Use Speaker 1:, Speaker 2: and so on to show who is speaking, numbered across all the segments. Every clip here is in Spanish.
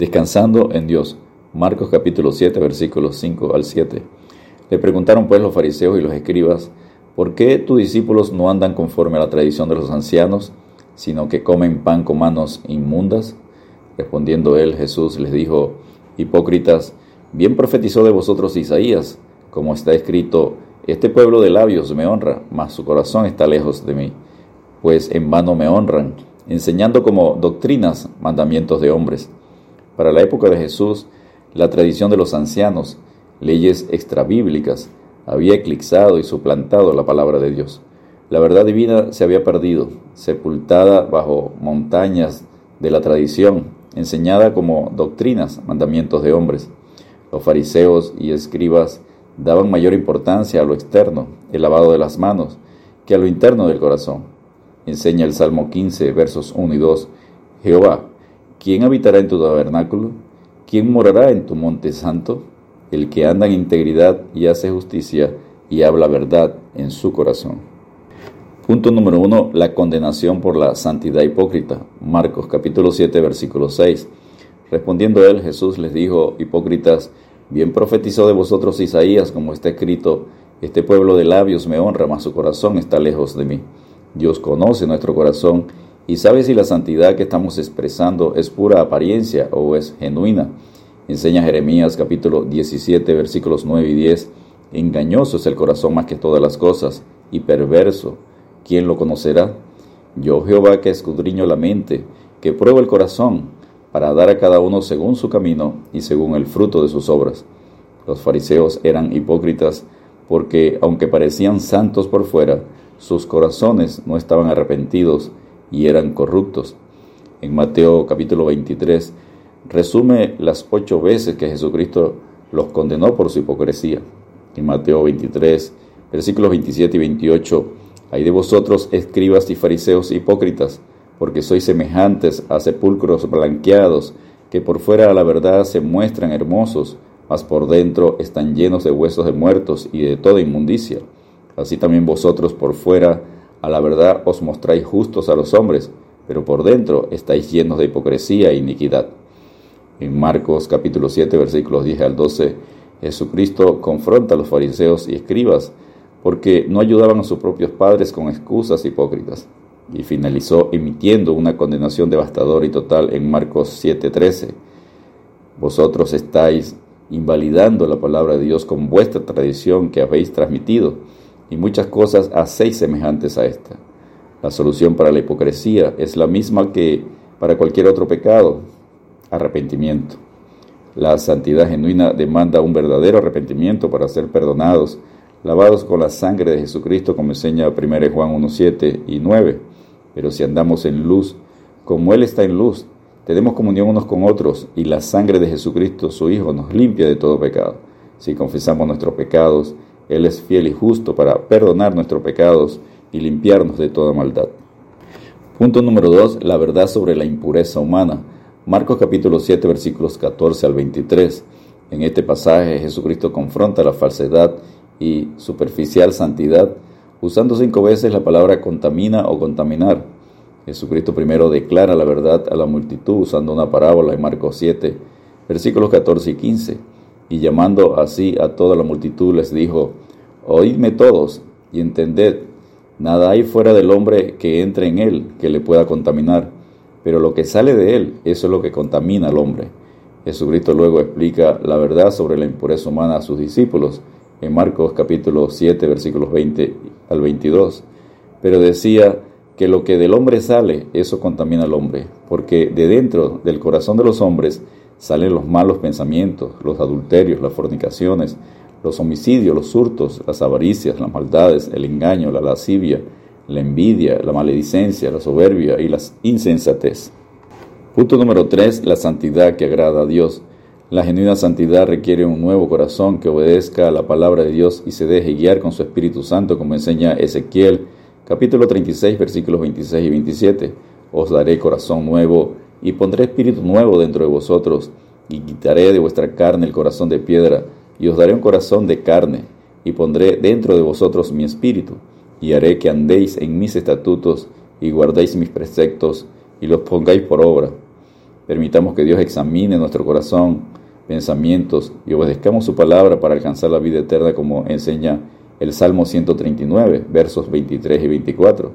Speaker 1: Descansando en Dios. Marcos capítulo 7 versículos 5 al 7. Le preguntaron pues los fariseos y los escribas, ¿por qué tus discípulos no andan conforme a la tradición de los ancianos, sino que comen pan con manos inmundas? Respondiendo él, Jesús les dijo, Hipócritas, bien profetizó de vosotros Isaías, como está escrito, Este pueblo de labios me honra, mas su corazón está lejos de mí, pues en vano me honran, enseñando como doctrinas mandamientos de hombres para la época de Jesús, la tradición de los ancianos, leyes extrabíblicas, había eclipsado y suplantado la palabra de Dios. La verdad divina se había perdido, sepultada bajo montañas de la tradición, enseñada como doctrinas, mandamientos de hombres. Los fariseos y escribas daban mayor importancia a lo externo, el lavado de las manos, que a lo interno del corazón. Enseña el Salmo 15, versos 1 y 2. Jehová, ¿Quién habitará en tu tabernáculo? ¿Quién morará en tu monte santo? El que anda en integridad y hace justicia y habla verdad en su corazón. Punto número uno, la condenación por la santidad hipócrita. Marcos capítulo 7 versículo 6. Respondiendo él, Jesús les dijo, hipócritas, bien profetizó de vosotros Isaías, como está escrito, este pueblo de labios me honra, mas su corazón está lejos de mí. Dios conoce nuestro corazón y sabe si la santidad que estamos expresando es pura apariencia o es genuina. Enseña Jeremías capítulo 17 versículos 9 y 10. Engañoso es el corazón más que todas las cosas y perverso. ¿Quién lo conocerá? Yo Jehová que escudriño la mente, que pruebo el corazón, para dar a cada uno según su camino y según el fruto de sus obras. Los fariseos eran hipócritas porque, aunque parecían santos por fuera, sus corazones no estaban arrepentidos y eran corruptos. En Mateo capítulo 23 resume las ocho veces que Jesucristo los condenó por su hipocresía. En Mateo 23, versículos 27 y 28, hay de vosotros escribas y fariseos hipócritas, porque sois semejantes a sepulcros blanqueados, que por fuera a la verdad se muestran hermosos, mas por dentro están llenos de huesos de muertos y de toda inmundicia. Así también vosotros por fuera a la verdad os mostráis justos a los hombres, pero por dentro estáis llenos de hipocresía e iniquidad. En Marcos capítulo 7 versículos 10 al 12, Jesucristo confronta a los fariseos y escribas porque no ayudaban a sus propios padres con excusas hipócritas. Y finalizó emitiendo una condenación devastadora y total en Marcos 7:13. Vosotros estáis invalidando la palabra de Dios con vuestra tradición que habéis transmitido y muchas cosas hacéis semejantes a esta. La solución para la hipocresía es la misma que para cualquier otro pecado, arrepentimiento. La santidad genuina demanda un verdadero arrepentimiento para ser perdonados, lavados con la sangre de Jesucristo, como enseña 1 Juan 1.7 y 9. Pero si andamos en luz, como Él está en luz, tenemos comunión unos con otros, y la sangre de Jesucristo, su Hijo, nos limpia de todo pecado. Si confesamos nuestros pecados, él es fiel y justo para perdonar nuestros pecados y limpiarnos de toda maldad. Punto número 2. La verdad sobre la impureza humana. Marcos capítulo 7 versículos 14 al 23. En este pasaje Jesucristo confronta la falsedad y superficial santidad usando cinco veces la palabra contamina o contaminar. Jesucristo primero declara la verdad a la multitud usando una parábola en Marcos 7 versículos 14 y 15 y llamando así a toda la multitud les dijo, Oídme todos y entended, nada hay fuera del hombre que entre en él que le pueda contaminar, pero lo que sale de él, eso es lo que contamina al hombre. Jesucristo luego explica la verdad sobre la impureza humana a sus discípulos en Marcos capítulo 7 versículos 20 al 22, pero decía que lo que del hombre sale, eso contamina al hombre, porque de dentro del corazón de los hombres salen los malos pensamientos, los adulterios, las fornicaciones, los homicidios, los hurtos, las avaricias, las maldades, el engaño, la lascivia, la envidia, la maledicencia, la soberbia y la insensatez. Punto número 3. La santidad que agrada a Dios. La genuina santidad requiere un nuevo corazón que obedezca a la palabra de Dios y se deje guiar con su Espíritu Santo, como enseña Ezequiel, capítulo 36, versículos 26 y 27. Os daré corazón nuevo y pondré espíritu nuevo dentro de vosotros, y quitaré de vuestra carne el corazón de piedra, y os daré un corazón de carne, y pondré dentro de vosotros mi espíritu, y haré que andéis en mis estatutos, y guardéis mis preceptos, y los pongáis por obra. Permitamos que Dios examine nuestro corazón, pensamientos y obedezcamos su palabra para alcanzar la vida eterna como enseña el Salmo 139, versos 23 y 24.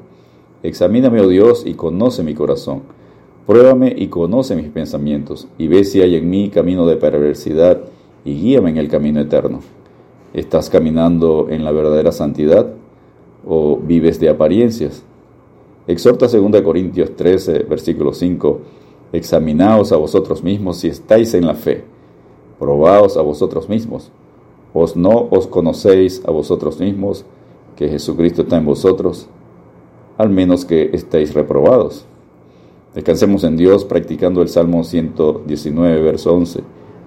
Speaker 1: Examíname, oh Dios, y conoce mi corazón. Pruébame y conoce mis pensamientos, y ve si hay en mí camino de perversidad, y guíame en el camino eterno. ¿Estás caminando en la verdadera santidad o vives de apariencias? Exhorta 2 Corintios 13, versículo 5 Examinaos a vosotros mismos si estáis en la fe. Probaos a vosotros mismos. ¿Os no os conocéis a vosotros mismos que Jesucristo está en vosotros? Al menos que estéis reprobados. Descansemos en Dios practicando el Salmo 119, verso 11.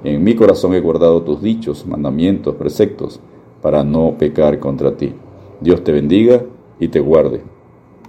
Speaker 1: En mi corazón he guardado tus dichos, mandamientos, preceptos, para no pecar contra ti. Dios te bendiga y te guarde.